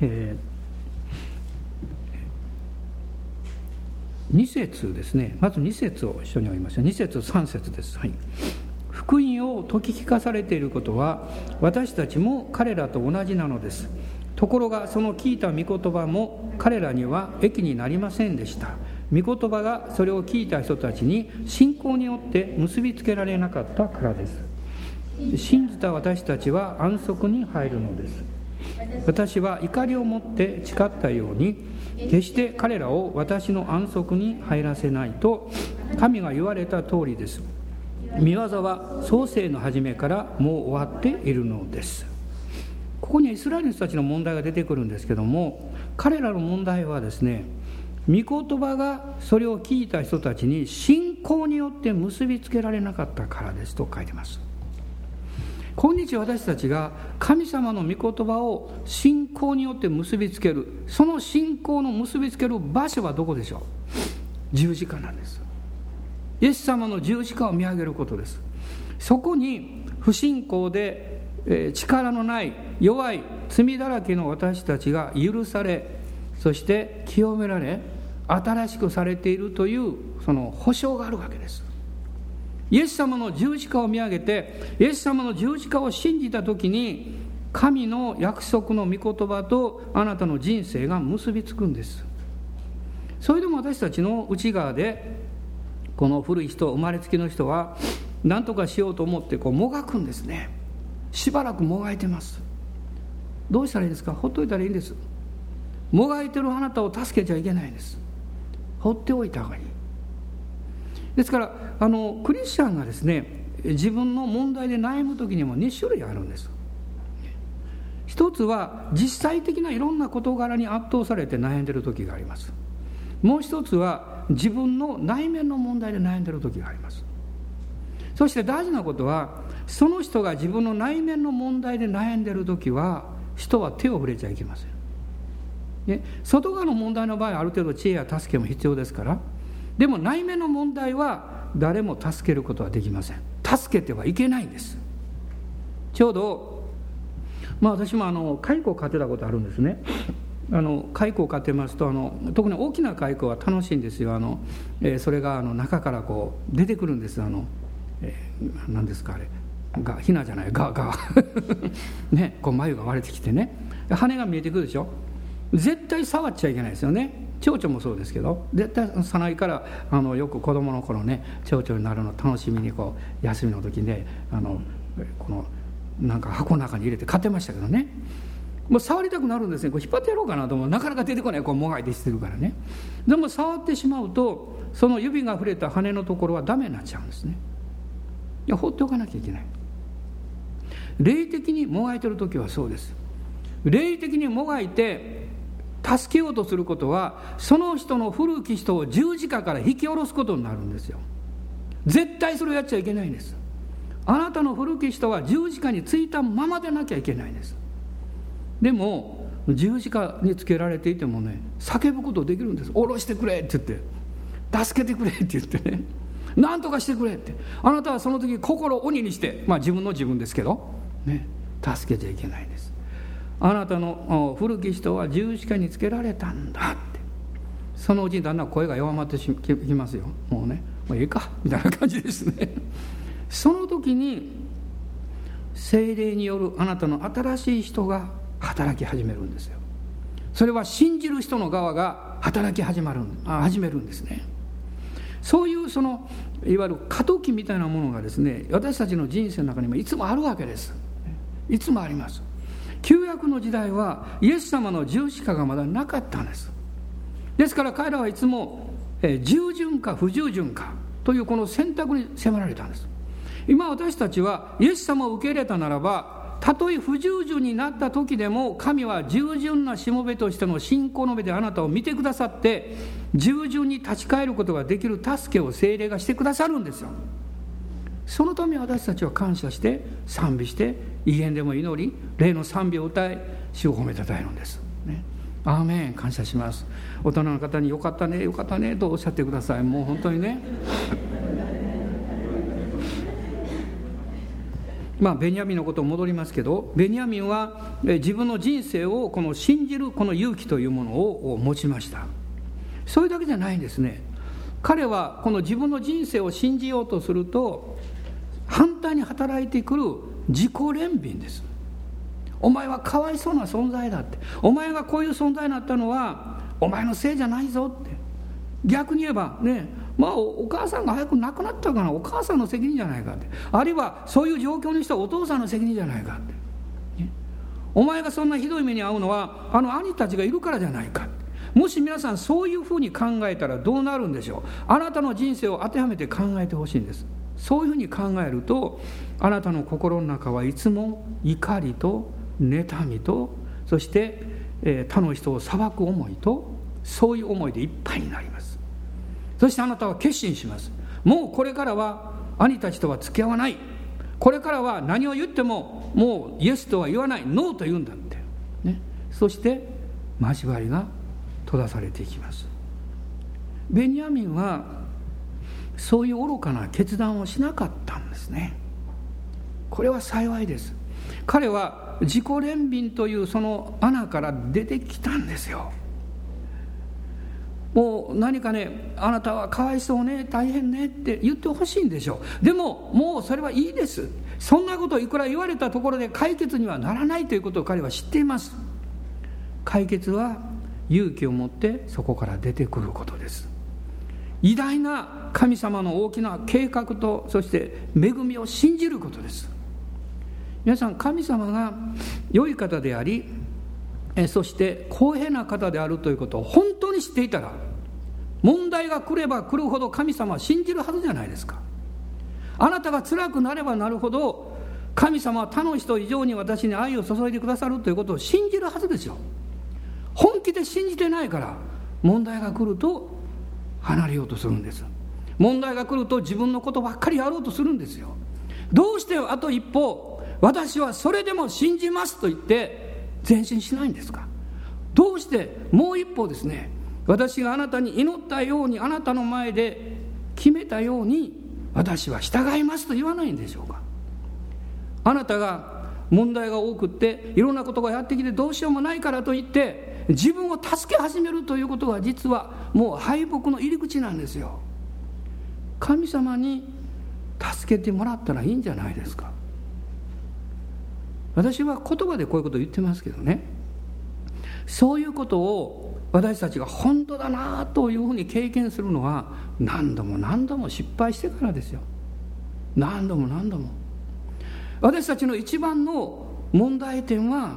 えー、2節ですね。まず2節を一緒に読みましょう。2節3節です、はい、福音を説き聞かされていることは私たちも彼らと同じなのです。ところがその聞いた御言葉も彼らには益になりませんでした。御言葉がそれを聞いた人たちに信仰によって結びつけられなかったからです。信じた私たちは安息に入るのです。私は怒りを持って誓ったように決して彼らを私の安息に入らせないと神が言われた通りです。見業は創世の初めからもう終わっているのです。ここにイスラエルの人たちの問題が出てくるんですけども彼らの問題はですね御言葉がそれを聞いた人たちに信仰によって結びつけられなかったからですと書いてます。今日私たちが神様の御言葉を信仰によって結びつけるその信仰の結びつける場所はどこでしょう？十字架なんです。イエス様の十字架を見上げることです。そこに不信仰で、力のない弱い罪だらけの私たちが許されそして清められ新しくされているというその保証があるわけです。イエス様の十字架を見上げてイエス様の十字架を信じた時に神の約束の御言葉とあなたの人生が結びつくんです。それでも私たちの内側でこの古い人生まれつきの人は何とかしようと思ってこうもがくんですね。しばらくもがいてます。どうしたらいいですか？ほっといたらいいんです。もがいてるあなたを助けちゃいけないんです。放っておいた方がいい。ですからあのクリスチャンがですね自分の問題で悩む時にも2種類あるんです。一つは実際的ないろんな事柄に圧倒されて悩んでる時があります。もう一つは自分の内面の問題で悩んでる時があります。そして大事なことはその人が自分の内面の問題で悩んでる時は人は手を触れちゃいけません、ね、外側の問題の場合ある程度知恵や助けも必要ですからでも内面の問題は誰も助けることはできません。助けてはいけないんです。ちょうどまあ私もあの蚕を飼ってたことあるんですね。あの蚕を飼ってますとあの特に大きな蚕は楽しいんですよ。あの、えー、それがあの中からこう出てくるんですあの、えー、何ですかあれ。がひなじゃない。がが。ねこう眉が割れてきてね。羽が見えてくるでしょ。絶対触っちゃいけないですよね。蝶々もそうですけど。絶対さないからあのよく子供の頃ね蝶々になるの楽しみにこう休みの時ねあのこのなんか箱の中に入れて買ってましたけどね。もう触りたくなるんですね。こう引っ張ってやろうかなと思う。なかなか出てこない。こうもがいてしてるからね。でも触ってしまうとその指が触れた羽のところはダメになっちゃうんですね。いや放っておかなきゃいけない。霊的にもがいてる時はそうです。霊的にもがいて助けようとすることはその人の古き人を十字架から引き下ろすことになるんですよ。絶対それをやっちゃいけないんです。あなたの古き人は十字架についたままでなきゃいけないんです。でも十字架につけられていてもね叫ぶことできるんです。下ろしてくれって言って。助けてくれって言ってね。何とかしてくれって。あなたはその時心を鬼にしてまあ自分の自分ですけどね助けちゃいけないんです。あなたの古き人は十字架につけられたんだって。そのうちにだんだん声が弱まってきますよ。もうねもういいかみたいな感じですね。その時に精霊によるあなたの新しい人が働き始めるんですよ。それは信じる人の側が働き始まるあ始めるんですね。そういうそのいわゆる過渡期みたいなものがですね私たちの人生の中にもいつもあるわけです。いつもあります。旧約の時代はイエス様の十字架がまだなかったんです。ですから彼らはいつも、え従順か不従順かというこの選択に迫られたんです。今私たちはイエス様を受け入れたならばたとえ不従順になった時でも神は従順なしもべとしての信仰の目であなたを見てくださって従順に立ち返ることができる助けを精霊がしてくださるんですよ。そのため私たちは感謝して賛美して威厳でも祈り霊の賛美を歌い主を褒めたたえるんです、ね、アーメン。感謝します。大人の方によかったねよかったねとおっしゃってください。もう本当にね。まあ、ベニヤミンのことを戻りますけどベニヤミンは自分の人生をこの信じるこの勇気というものを持ちました。それだけじゃないんですね。彼はこの自分の人生を信じようとすると反対に働いてくる自己憐憫です。お前はかわいそうな存在だって。お前がこういう存在になったのはお前のせいじゃないぞって。逆に言えばねまあお母さんが早く亡くなったからお母さんの責任じゃないかって。あるいはそういう状況にしたお父さんの責任じゃないかって、ね、お前がそんなひどい目に遭うのはあの兄たちがいるからじゃないかもし皆さんそういうふうに考えたらどうなるんでしょう。あなたの人生を当てはめて考えてほしいんです。そういうふうに考えるとあなたの心の中はいつも怒りと妬みとそして、え、他の人を裁く思いとそういう思いでいっぱいになります。そしてあなたは決心します。もうこれからは兄たちとは付き合わない。これからは何を言ってももうイエスとは言わない。ノーと言うんだって、ね、そして交わりが閉ざされていきます。ベニヤミンはそういう愚かな決断をしなかったんですね。これは幸いです。彼は自己憐憫というその穴から出てきたんですよ。もう何かねあなたはかわいそうね大変ねって言ってほしいんでしょう。でももうそれはいいです。そんなことをいくら言われたところで解決にはならないということを彼は知っています。解決は勇気を持ってそこから出てくることです。偉大な神様の大きな計画とそして恵みを信じることです。皆さん神様が良い方でありえそして公平な方であるということを本当に知っていたら問題が来れば来るほど神様は信じるはずじゃないですか。あなたが辛くなればなるほど神様は他の人以上に私に愛を注いでくださるということを信じるはずですよ。本気で信じてないから問題が来ると離れようとするんです。問題が来ると自分のことばっかりやろうとするんですよ。どうしてあと一歩。私はそれでも信じますと言って前進しないんですか？どうしてもう一歩ですね私があなたに祈ったようにあなたの前で決めたように私は従いますと言わないんでしょうか？あなたが問題が多くっていろんなことがやってきてどうしようもないからといって自分を助け始めるということが実はもう敗北の入り口なんですよ。神様に助けてもらったらいいんじゃないですか？私は言葉でこういうことを言ってますけどね。そういうことを私たちが本当だなというふうに経験するのは何度も何度も失敗してからですよ。何度も何度も。私たちの一番の問題点は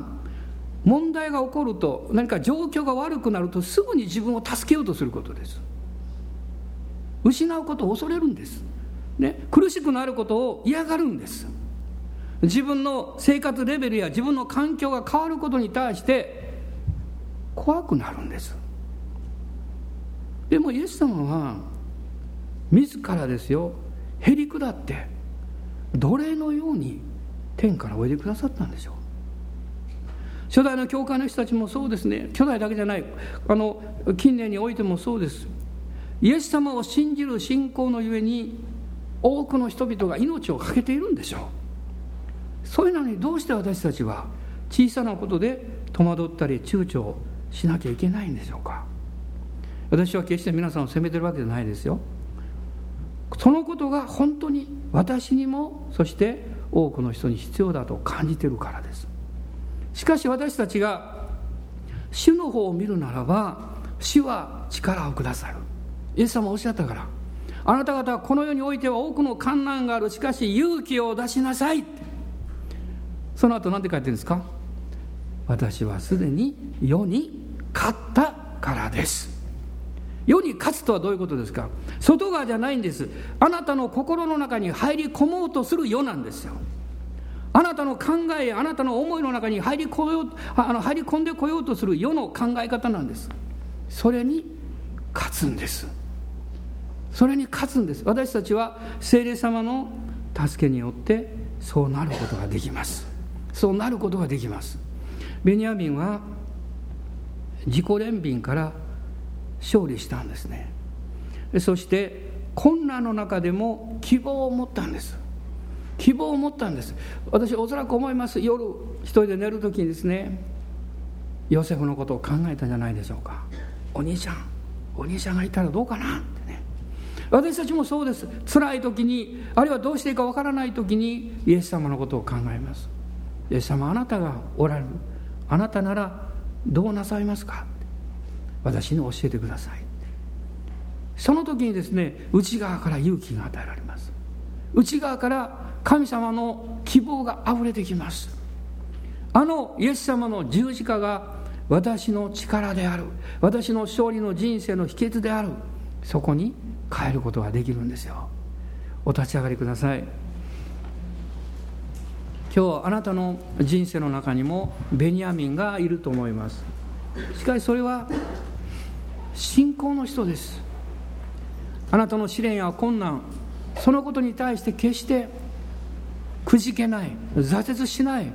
問題が起こると何か状況が悪くなるとすぐに自分を助けようとすることです。失うことを恐れるんです、ね、苦しくなることを嫌がるんです。自分の生活レベルや自分の環境が変わることに対して怖くなるんです。でもイエス様は自らですよへり下って奴隷のように天からおいでくださったんでしょう初代の教会の人たちもそうですね。初代だけじゃない。あの近年においてもそうです。イエス様を信じる信仰のゆえに多くの人々が命を懸けているんでしょう。そういうのにどうして私たちは小さなことで戸惑ったり躊躇しなきゃいけないんでしょうか？私は決して皆さんを責めてるわけじゃないですよ。そのことが本当に私にもそして多くの人に必要だと感じてるからです。しかし私たちが主の方を見るならば主は力をくださる。イエス様おっしゃったからあなた方はこの世においては多くの困難がある。しかし勇気を出しなさい。その後何て書いてるんですか？私はすでに世に勝ったからです。世に勝つとはどういうことですか？外側じゃないんです。あなたの心の中に入り込もうとする世なんですよ。あなたの考えあなたの思いの中に入りこようあの入り込んでこようとする世の考え方なんです。それに勝つんです。それに勝つんです。私たちは聖霊様の助けによってそうなることができます。そうなることができます。ベニヤミンは自己憐憫から勝利したんですね。そして困難の中でも希望を持ったんです。希望を持ったんです。私おそらく思います。夜一人で寝る時にですねヨセフのことを考えたんじゃないでしょうか。お兄ちゃんお兄ちゃんがいたらどうかな？ってね。私たちもそうです。辛い時にあるいはどうしていいかわからない時にイエス様のことを考えます。イエス様あなたがおられる。あなたならどうなさいますか？私に教えてください。その時にですね内側から勇気が与えられます。内側から神様の希望があふれてきます。あのイエス様の十字架が私の力である。私の勝利の人生の秘訣である。そこに変えることができるんですよ。お立ち上がりください。今日あなたの人生の中にもベニヤミンがいると思います。しかしそれは信仰の人です。あなたの試練や困難そのことに対して決してくじけない挫折しない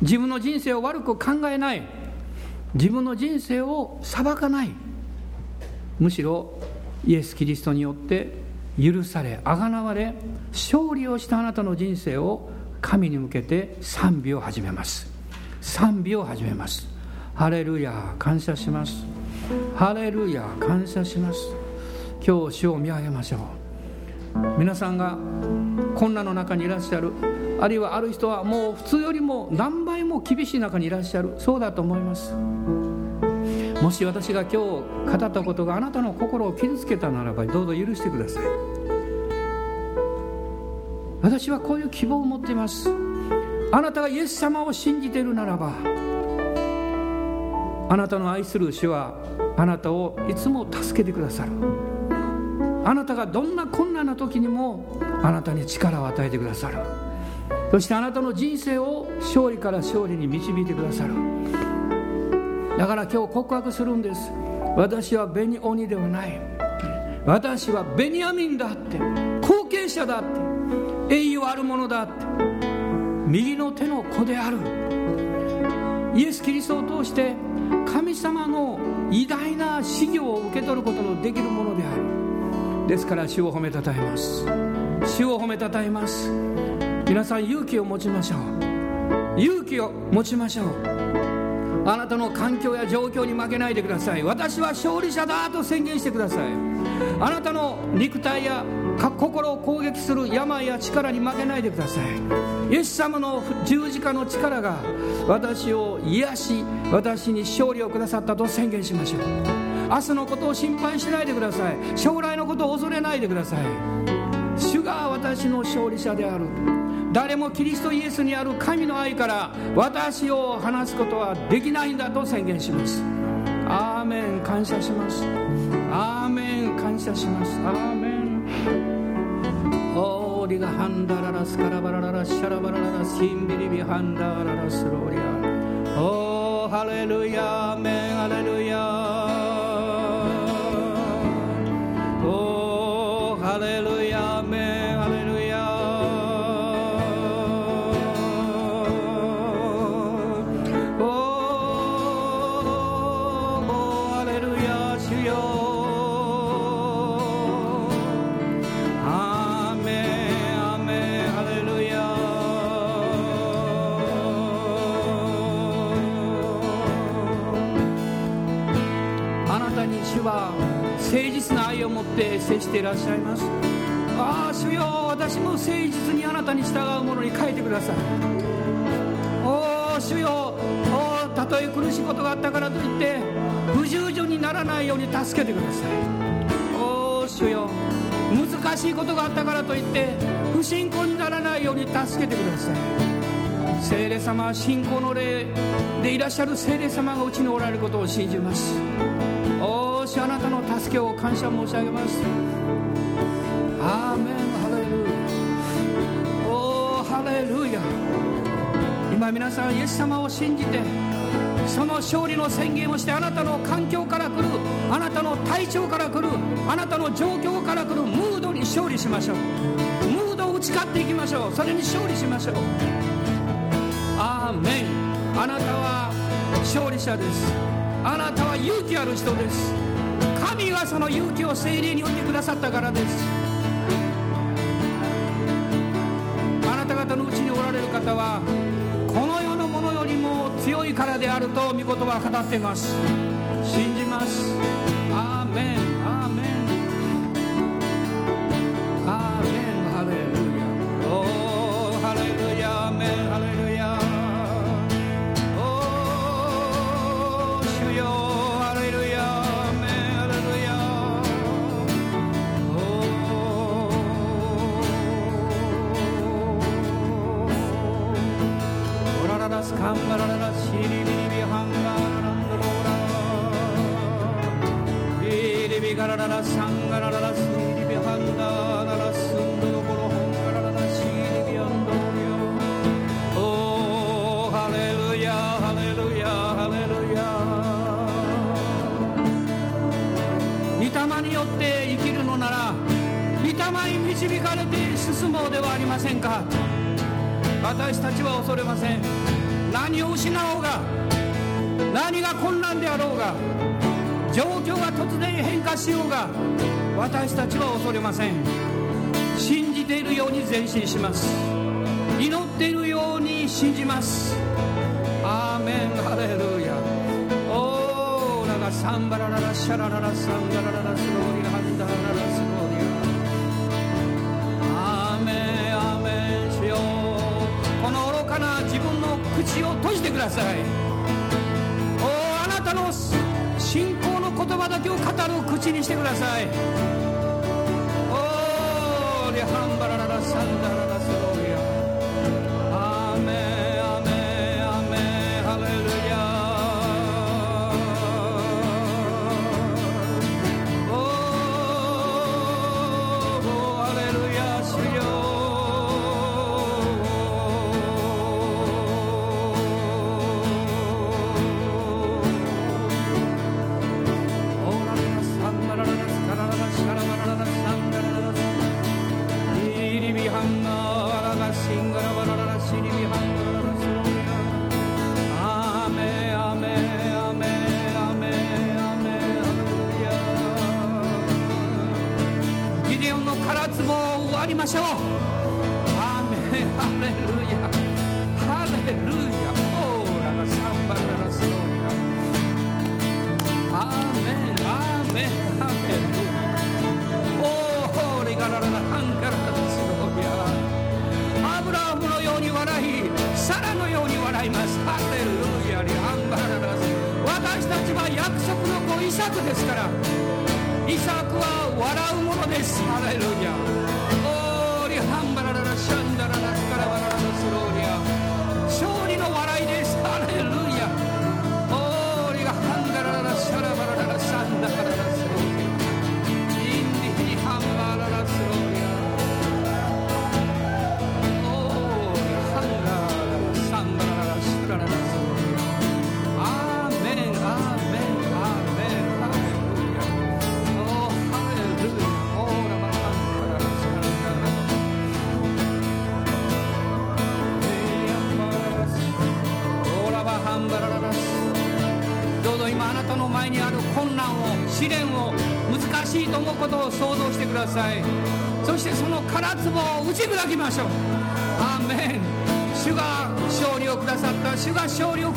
自分の人生を悪く考えない自分の人生を裁かないむしろイエス・キリストによって許されあがなわれ勝利をしたあなたの人生を神に向けて賛美を始めます。賛美を始めます。ハレルヤ感謝します。ハレルヤ感謝します。今日主を見上げましょう。皆さんが困難の中にいらっしゃる。あるいはある人はもう普通よりも何倍も厳しい中にいらっしゃる。そうだと思います。もし私が今日語ったことがあなたの心を傷つけたならばどうぞ許してください。私はこういう希望を持っています。あなたがイエス様を信じているならばあなたの愛する主はあなたをいつも助けてくださる。あなたがどんな困難な時にもあなたに力を与えてくださる。そしてあなたの人生を勝利から勝利に導いてくださる。だから今日告白するんです。私はベニオニではない。私はベニヤミンだって後継者だって。栄誉あるものだ右の手の子である。イエス・キリストを通して神様の偉大な修行を受け取ることのできるものである。ですから主を褒めたたえます。主を褒めたたえます。皆さん勇気を持ちましょう。勇気を持ちましょう。あなたの環境や状況に負けないでください。私は勝利者だと宣言してください。あなたの肉体や心を攻撃する病や力に負けないでください。イエス様の十字架の力が私を癒し私に勝利をくださったと宣言しましょう。明日のことを心配しないでください。将来のことを恐れないでください。主が私の勝利者である。誰もキリストイエスにある神の愛から私を離すことはできないんだと宣言します。アーメン。感謝します。アーメン。感謝します。アーメン。ーリがハンダララスカラバラララシャラバラララシンビリビハンダララスローリア。おーハレルヤメンハレルヤーって接していらっしゃいます。ああ主よ私も誠実にあなたに従うものに変えてください。おお主よおたとえ苦しいことがあったからといって不従順にならないように助けてください。おお主よ難しいことがあったからといって不信仰にならないように助けてください。聖霊様は信仰の霊でいらっしゃる聖霊様がうちにおられることを信じます。しあなたの助けを感謝申し上げます。アーメン。ハレルヤ。おーハレルヤ。今皆さんイエス様を信じてその勝利の宣言をしてあなたの環境から来るあなたの体調から来るあなたの状況から来るムードに勝利しましょう。ムードを打ち勝っていきましょう。それに勝利しましょう。アーメン。あなたは勝利者です。あなたは勇気ある人です。神がその勇気を精霊によってくださったからです。あなた方のうちにおられる方はこの世のものよりも強いからであると御言葉は語っています。信じます。アーメン。ラララサンガラララスイリビハンダララスンドロボロホンガラララシリビアンドリオおーハレルヤハレルヤハレルヤ御霊によって生きるのなら御霊に導かれて進もうではありませんか。私たちは恐れません。何を失おうが何が困難であろうが状況が突然変化しようが私たちは恐れません。信じているように前進します。祈っているように信じます。アーメン。ハレルヤ。オーラがサンバラララシャラララサンガラララスローリハンダララスローリアーメンアーメンしよう。この愚かな自分の口を閉じてください。おあなたの葉だけを語る口にしてください。おーリハンバラララサンダララ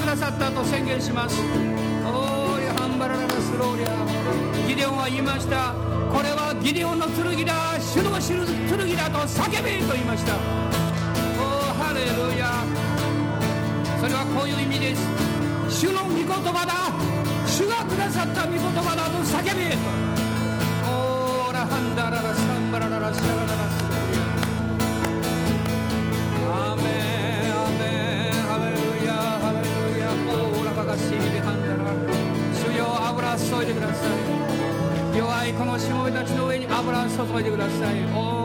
ださったと宣言します。おーいハンバラララスローリア。ギデオンは言いました。これはギデオンの剣だ主の剣だと叫べと言いました。おーハレルヤ。それはこういう意味です。主の御言葉だ。主がくださった御言葉だと叫べオーラハンダララサンバラララシャラララス。いこのしもべたちの上に油を注いでください。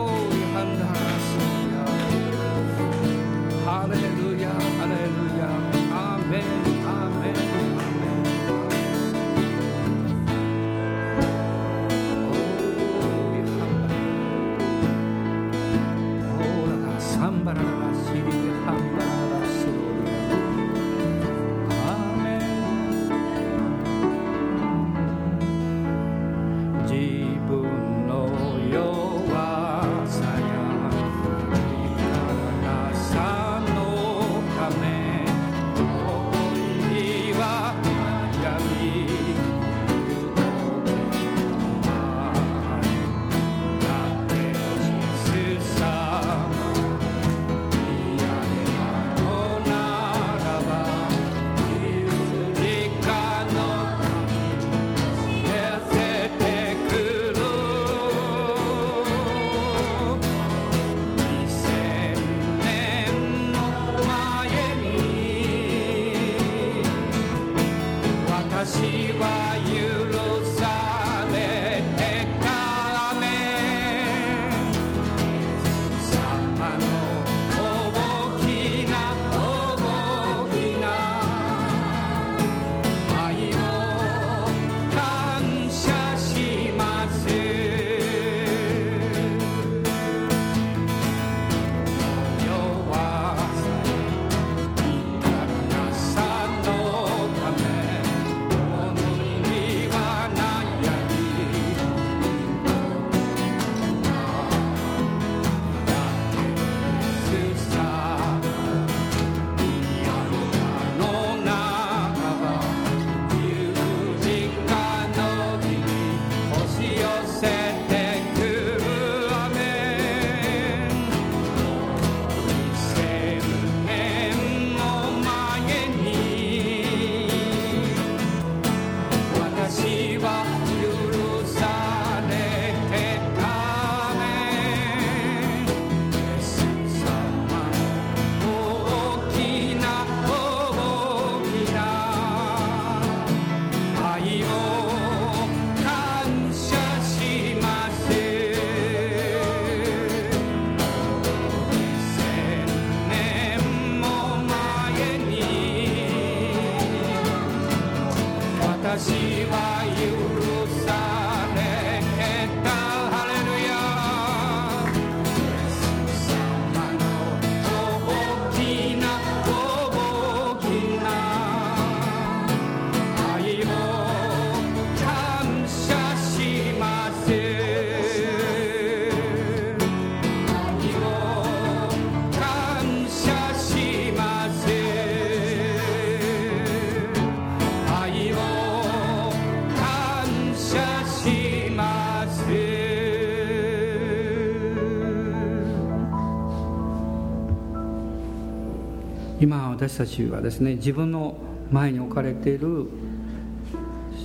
私たちはですね自分の前に置かれている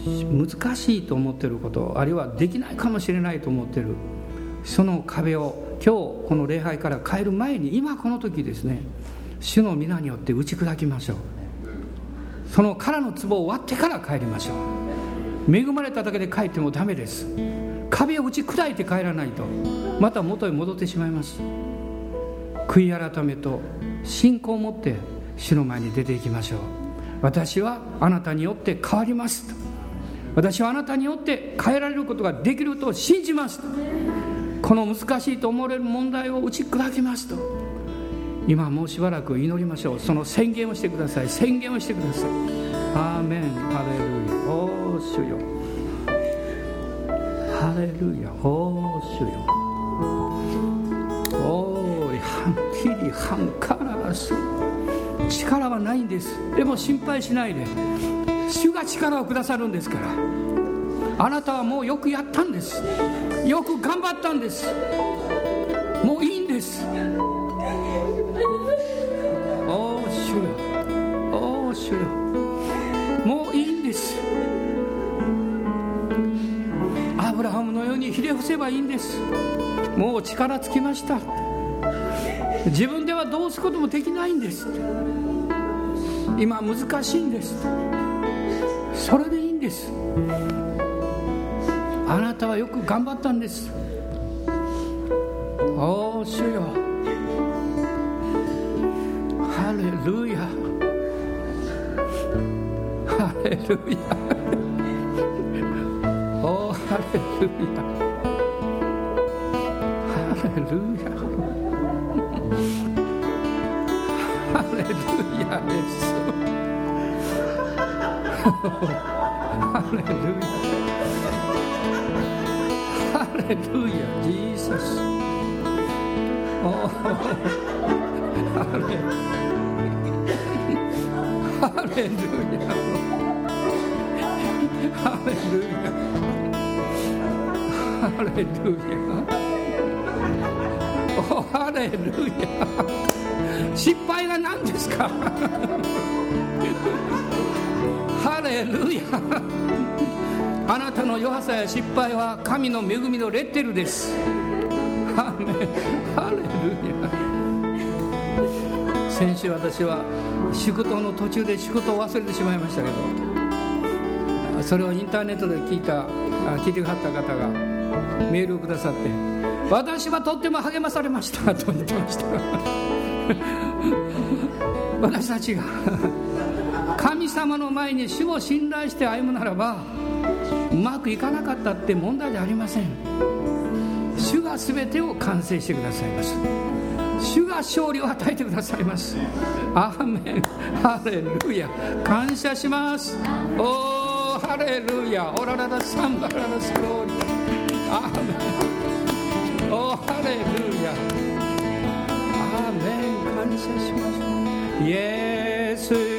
難しいと思っていることあるいはできないかもしれないと思っているその壁を今日この礼拝から変える前に今この時ですね主の皆によって打ち砕きましょう。その殻の壺を割ってから帰りましょう。恵まれただけで帰ってもダメです。壁を打ち砕いて帰らないと。また元へ戻ってしまいます。悔い改めと信仰を持って主の前に出ていきましょう。私はあなたによって変わります。と私はあなたによって変えられることができると信じます。とこの難しいと思われる問題を打ち砕きます。と今もうしばらく祈りましょう。その宣言をしてください。宣言をしてください。アーメン。ハレルヤ。おー主よ。ハレルヤ。おー主よ。おーい。ハンキリハンカラス力はないんです。でも心配しないで。主が力をくださるんですから。あなたはもうよくやったんです。よく頑張ったんです。もういいんです。おお主よ。おお主よ。もういいんです。アブラハムのようにひれ伏せばいいんです。もう力尽きました。自分どうすることもできないんです。今難しいんです。それでいいんです。あなたはよく頑張ったんです。おお主よ。ハレルヤ。ハレルヤ。おおハレルヤ。ハレルヤですハレルヤハレ失敗が何ですか？ハレルヤ。あなたの弱さや失敗は神の恵みのレッテルです。ハレルヤ。先週私は仕事の途中で仕事を忘れてしまいましたけどそれをインターネットで聞いた聞いてくださった方がメールをくださって私はとっても励まされましたと言ってました。私たちが。神様の前に主を信頼して歩むならばうまくいかなかったって問題じゃありません。主が全てを完成してくださいます。主が勝利を与えてくださいます。アーメン。ハレルヤ。感謝します。おーハレルヤ。オラララサンバララスローリーアーメン。おーハレルヤ。メン感謝しますイ